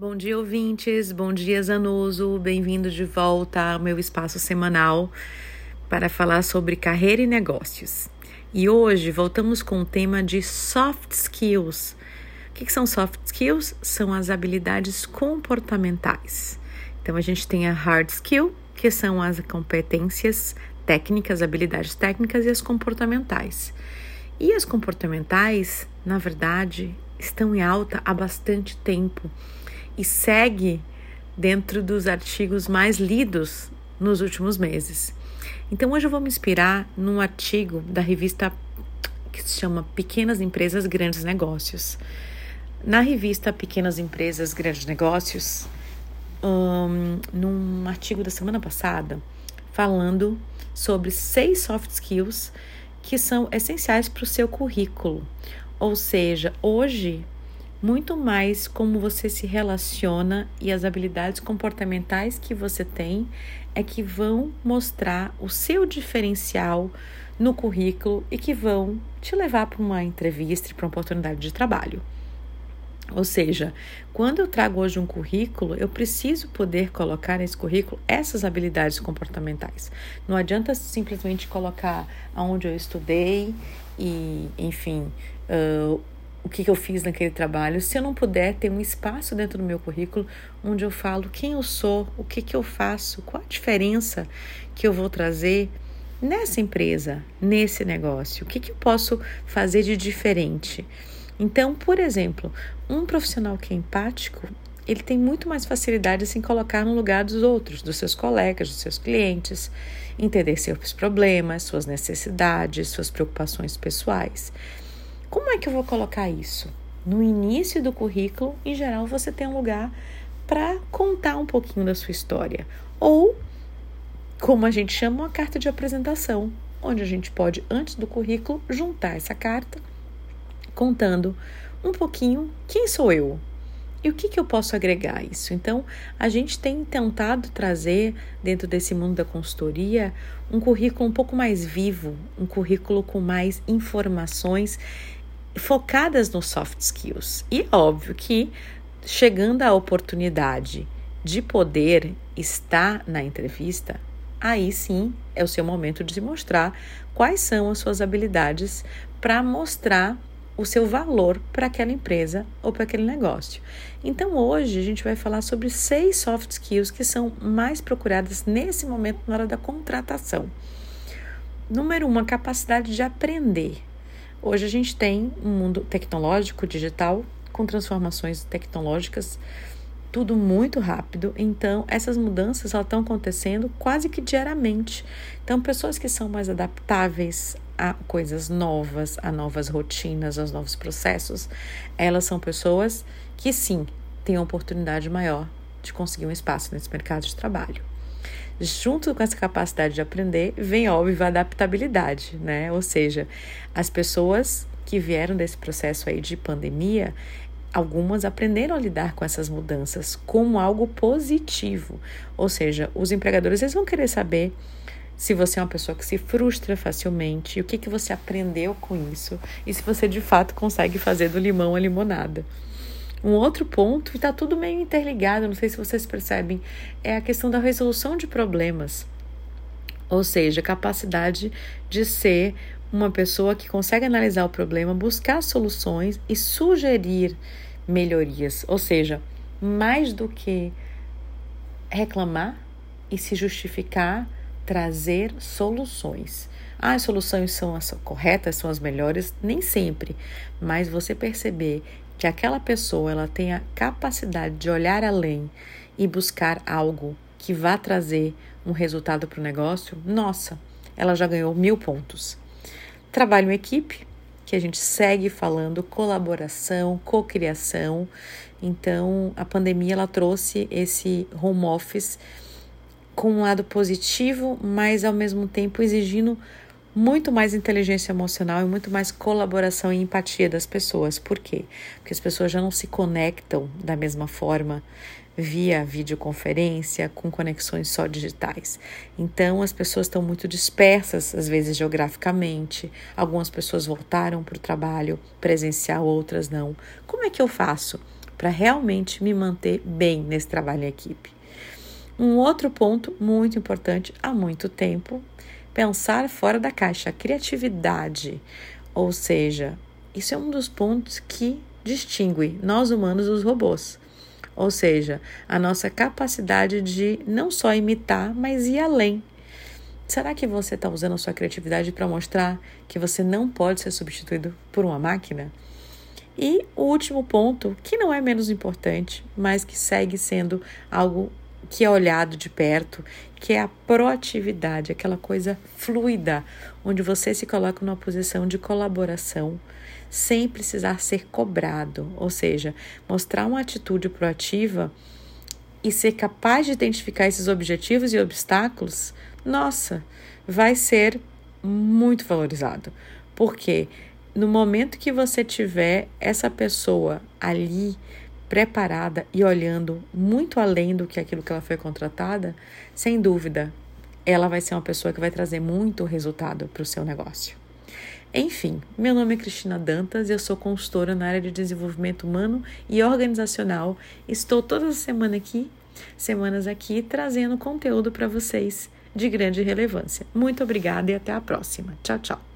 Bom dia, ouvintes. Bom dia, Zanuso. Bem-vindo de volta ao meu espaço semanal para falar sobre carreira e negócios. E hoje voltamos com o tema de soft skills. O que, são soft skills? São as habilidades comportamentais. Então, a gente tem a hard skill, que são as competências técnicas, habilidades técnicas e as comportamentais. E as comportamentais, na verdade, estão em alta há bastante tempo e segue dentro dos artigos mais lidos nos últimos meses. Então hoje eu vou me inspirar num artigo da revista que se chama Pequenas Empresas Grandes Negócios. Na revista Pequenas Empresas Grandes Negócios, um, num artigo da semana passada, falando sobre seis soft skills que são essenciais para o seu currículo. Ou seja, hoje muito mais como você se relaciona e as habilidades comportamentais que você tem é que vão mostrar o seu diferencial no currículo e que vão te levar para uma entrevista e para uma oportunidade de trabalho. Ou seja, quando eu trago hoje um currículo, eu preciso poder colocar nesse currículo essas habilidades comportamentais. Não adianta simplesmente colocar aonde eu estudei e, enfim, uh, o que, que eu fiz naquele trabalho, se eu não puder ter um espaço dentro do meu currículo onde eu falo quem eu sou, o que, que eu faço, qual a diferença que eu vou trazer nessa empresa, nesse negócio, o que, que eu posso fazer de diferente. Então, por exemplo, um profissional que é empático, ele tem muito mais facilidade em se colocar no lugar dos outros, dos seus colegas, dos seus clientes, entender seus problemas, suas necessidades, suas preocupações pessoais. Como é que eu vou colocar isso? No início do currículo, em geral, você tem um lugar para contar um pouquinho da sua história. Ou, como a gente chama, uma carta de apresentação, onde a gente pode, antes do currículo, juntar essa carta contando um pouquinho quem sou eu, e o que, que eu posso agregar a isso? Então, a gente tem tentado trazer, dentro desse mundo da consultoria, um currículo um pouco mais vivo, um currículo com mais informações focadas nos soft skills. E é óbvio que, chegando à oportunidade de poder estar na entrevista, aí sim é o seu momento de mostrar quais são as suas habilidades para mostrar o seu valor para aquela empresa ou para aquele negócio. Então, hoje a gente vai falar sobre seis soft skills que são mais procuradas nesse momento na hora da contratação. Número um, a capacidade de aprender. Hoje a gente tem um mundo tecnológico, digital, com transformações tecnológicas, tudo muito rápido. Então, essas mudanças estão acontecendo quase que diariamente. Então, pessoas que são mais adaptáveis a coisas novas, a novas rotinas, aos novos processos, elas são pessoas que sim têm a oportunidade maior de conseguir um espaço nesse mercado de trabalho. Junto com essa capacidade de aprender, vem óbvio a adaptabilidade, né? Ou seja, as pessoas que vieram desse processo aí de pandemia, algumas aprenderam a lidar com essas mudanças como algo positivo. Ou seja, os empregadores eles vão querer saber se você é uma pessoa que se frustra facilmente, o que, que você aprendeu com isso e se você de fato consegue fazer do limão a limonada. Um outro ponto, e está tudo meio interligado, não sei se vocês percebem, é a questão da resolução de problemas. Ou seja, capacidade de ser uma pessoa que consegue analisar o problema, buscar soluções e sugerir melhorias. Ou seja, mais do que reclamar e se justificar trazer soluções. Ah, as soluções são as corretas, são as melhores, nem sempre, mas você perceber que aquela pessoa ela tem a capacidade de olhar além e buscar algo que vá trazer um resultado para o negócio, nossa, ela já ganhou mil pontos. Trabalho em equipe, que a gente segue falando colaboração, cocriação. Então, a pandemia ela trouxe esse home office com um lado positivo, mas ao mesmo tempo exigindo muito mais inteligência emocional e muito mais colaboração e empatia das pessoas. Por quê? Porque as pessoas já não se conectam da mesma forma via videoconferência, com conexões só digitais. Então, as pessoas estão muito dispersas, às vezes geograficamente. Algumas pessoas voltaram para o trabalho presencial, outras não. Como é que eu faço para realmente me manter bem nesse trabalho em equipe. Um outro ponto muito importante há muito tempo, pensar fora da caixa, criatividade. Ou seja, isso é um dos pontos que distingue nós humanos dos robôs. Ou seja, a nossa capacidade de não só imitar, mas ir além. Será que você está usando a sua criatividade para mostrar que você não pode ser substituído por uma máquina? E o último ponto, que não é menos importante, mas que segue sendo algo que é olhado de perto, que é a proatividade, aquela coisa fluida, onde você se coloca numa posição de colaboração sem precisar ser cobrado, ou seja, mostrar uma atitude proativa e ser capaz de identificar esses objetivos e obstáculos, nossa, vai ser muito valorizado. Porque no momento que você tiver essa pessoa ali preparada e olhando muito além do que aquilo que ela foi contratada, sem dúvida, ela vai ser uma pessoa que vai trazer muito resultado para o seu negócio. Enfim, meu nome é Cristina Dantas, eu sou consultora na área de desenvolvimento humano e organizacional. Estou toda semana aqui, semanas aqui, trazendo conteúdo para vocês de grande relevância. Muito obrigada e até a próxima. Tchau, tchau.